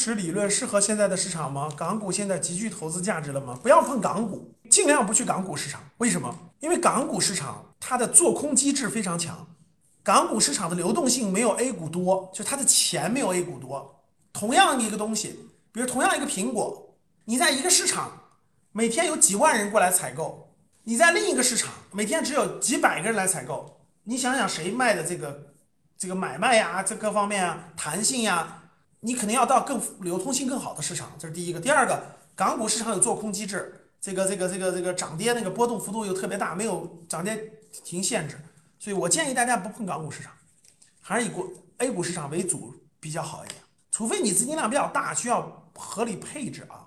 池理论适合现在的市场吗？港股现在极具投资价值了吗？不要碰港股，尽量不去港股市场。为什么？因为港股市场它的做空机制非常强，港股市场的流动性没有 A 股多，就它的钱没有 A 股多。同样一个东西，比如同样一个苹果，你在一个市场每天有几万人过来采购，你在另一个市场每天只有几百个人来采购，你想想谁卖的这个这个买卖呀，这各方面啊，弹性呀，你肯定要到更流通性更好的市场，这是第一个。第二个，港股市场有做空机制，这个这个这个这个涨跌那个波动幅度又特别大，没有涨跌停限制，所以我建议大家不碰港股市场，还是以国 A 股市场为主比较好一点。除非你资金量比较大，需要合理配置啊。